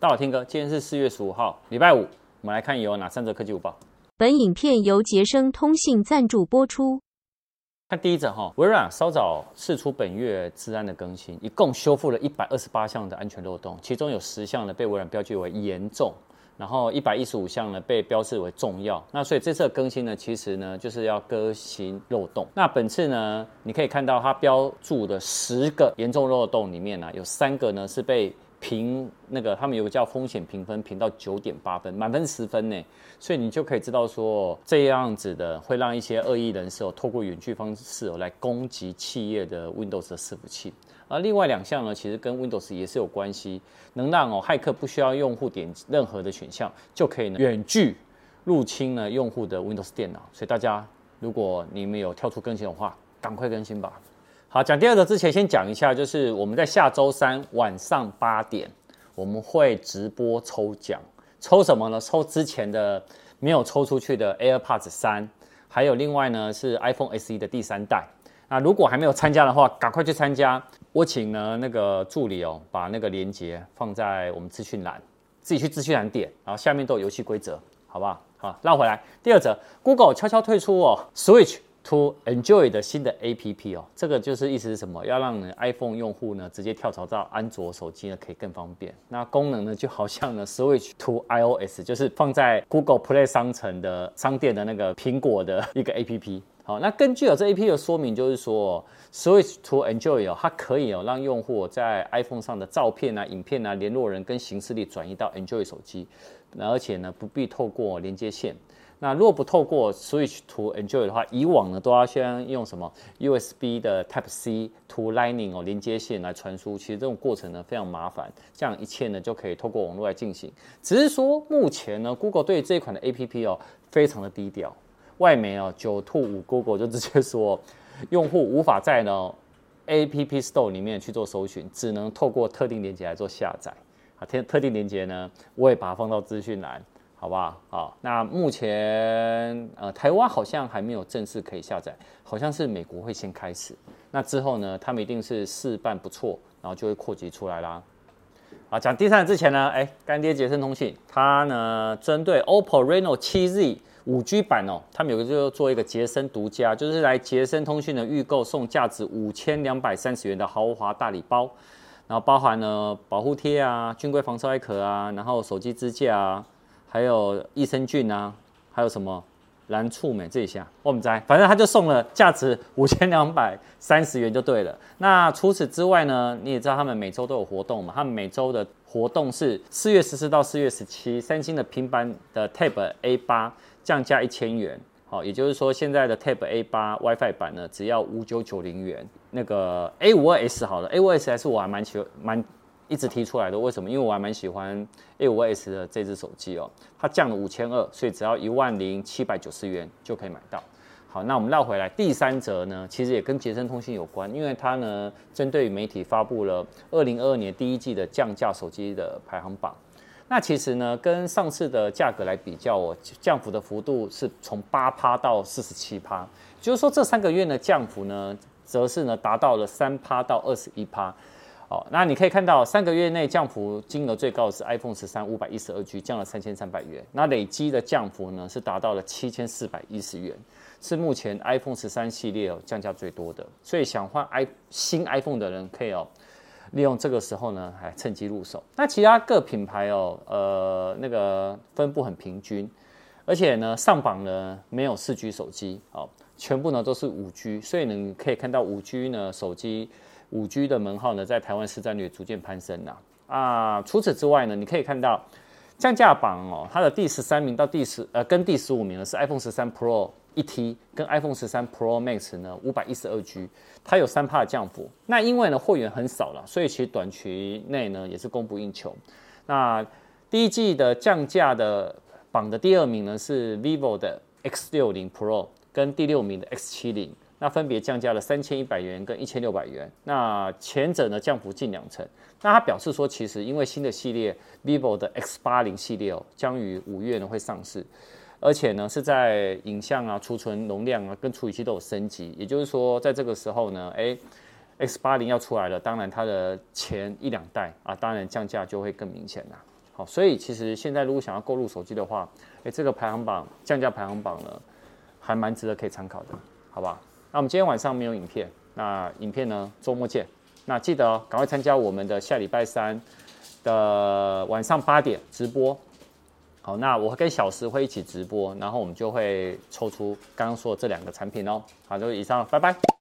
大家好，听哥，今天是四月十五号，礼拜五，我们来看有哪三则科技午报。本影片由杰生通信赞助播出。看第一则哈，微软稍早释出本月治安的更新，一共修复了一百二十八项的安全漏洞，其中有十项呢被微软标记为严重。然后一百一十五项呢被标示为重要，那所以这次的更新呢，其实呢就是要更新漏洞。那本次呢，你可以看到它标注的十个严重漏洞里面呢，有三个呢是被评那个他们有个叫风险评分评到九点八分，满分十分呢，所以你就可以知道说这样子的会让一些恶意人士哦透过远距方式哦来攻击企业的 Windows 的伺服器。而另外两项呢，其实跟 Windows 也是有关系，能让哦骇客不需要用户点任何的选项，就可以呢远距入侵呢用户的 Windows 电脑。所以大家如果你们有跳出更新的话，赶快更新吧。好，讲第二个之前先讲一下，就是我们在下周三晚上八点，我们会直播抽奖，抽什么呢？抽之前的没有抽出去的 AirPods 三，还有另外呢是 iPhone SE 的第三代。那如果还没有参加的话，赶快去参加。我请呢那个助理哦，把那个链接放在我们资讯栏，自己去资讯栏点，然后下面都有游戏规则，好不好？好，绕回来。第二则，Google 悄悄退出哦，Switch to Enjoy 的新的 APP 哦，这个就是意思是什么？要让 iPhone 用户呢直接跳槽到安卓手机呢，可以更方便。那功能呢就好像呢 Switch to iOS，就是放在 Google Play 商城的商店的那个苹果的一个 APP。好，那根据有这 APP 的说明，就是说 Switch to Enjoy 哦，它可以哦让用户在 iPhone 上的照片啊、影片啊、联络人跟行事历转移到 Enjoy 手机，而且呢不必透过连接线。那如果不透过 Switch to Enjoy 的话，以往呢都要先用什么 USB 的 Type C to Lightning 哦连接线来传输，其实这种过程呢非常麻烦，这样一切呢就可以透过网络来进行。只是说目前呢，Google 对这一款的 APP 哦非常的低调。外媒哦，九兔五 Google 就直接说，用户无法在呢 App Store 里面去做搜寻，只能透过特定连接来做下载。啊，特特定连接呢，我也把它放到资讯栏，好不好？好，那目前呃台湾好像还没有正式可以下载，好像是美国会先开始。那之后呢，他们一定是试办不错，然后就会扩及出来啦。好，讲第三之前呢，哎，干爹杰森通信，它呢针对 OPPO Reno 7Z。五 G 版哦，他们有个就做一个杰森独家，就是来杰森通讯的预购送价值五千两百三十元的豪华大礼包，然后包含了保护贴啊、军规防摔壳啊，然后手机支架啊，还有益生菌啊，还有什么蓝醋美这一下，我们在，反正他就送了价值五千两百三十元就对了。那除此之外呢，你也知道他们每周都有活动嘛，他们每周的活动是四月十四到四月十七，三星的平板的 Tab A 八。降价一千元，好，也就是说现在的 Tab A 八 WiFi 版呢，只要五九九零元。那个 A 五二 S 好了，A52S 我还蛮喜欢，蛮一直提出来的。为什么？因为我还蛮喜欢 A5S 的这支手机哦，它降了五千二，所以只要一万零七百九十元就可以买到。好，那我们绕回来，第三则呢，其实也跟杰升通信有关，因为它呢针对媒体发布了二零二二年第一季的降价手机的排行榜。那其实呢，跟上次的价格来比较哦，降幅的幅度是从八趴到四十七趴，就是说这三个月呢降幅呢，则是呢达到了三趴到二十一趴。哦，那你可以看到三个月内降幅金额最高的是 iPhone 十三五百一十二 G，降了三千三百元。那累积的降幅呢是达到了七千四百一十元，是目前 iPhone 十三系列哦降价最多的。所以想换 i 新 iPhone 的人可以哦。利用这个时候呢，还趁机入手。那其他各品牌哦，呃，那个分布很平均，而且呢，上榜呢没有四 G 手机哦，全部呢都是五 G。所以呢，你可以看到五 G 呢手机五 G 的门号呢，在台湾市占率逐渐攀升呐。啊，除此之外呢，你可以看到降价榜哦，它的第十三名到第十呃，跟第十五名呢是 iPhone 十三 Pro。一 T 跟 iPhone 十三 Pro Max 呢，五百一十二 G，它有三帕的降幅。那因为呢货源很少了，所以其实短期内呢也是供不应求。那第一季的降价的榜的第二名呢是 Vivo 的 X 六零 Pro，跟第六名的 X 七零，那分别降价了三千一百元跟一千六百元。那前者呢降幅近两成。那他表示说，其实因为新的系列 Vivo 的 X 八零系列哦，将于五月呢会上市。而且呢，是在影像啊、储存容量啊、跟处理器都有升级，也就是说，在这个时候呢，哎，X 八零要出来了，当然它的前一两代啊，当然降价就会更明显啦。好，所以其实现在如果想要购入手机的话，哎，这个排行榜降价排行榜呢，还蛮值得可以参考的，好吧？那我们今天晚上没有影片，那影片呢，周末见。那记得哦，赶快参加我们的下礼拜三的晚上八点直播。好，那我会跟小石会一起直播，然后我们就会抽出刚刚说的这两个产品哦。好，就以上，拜拜。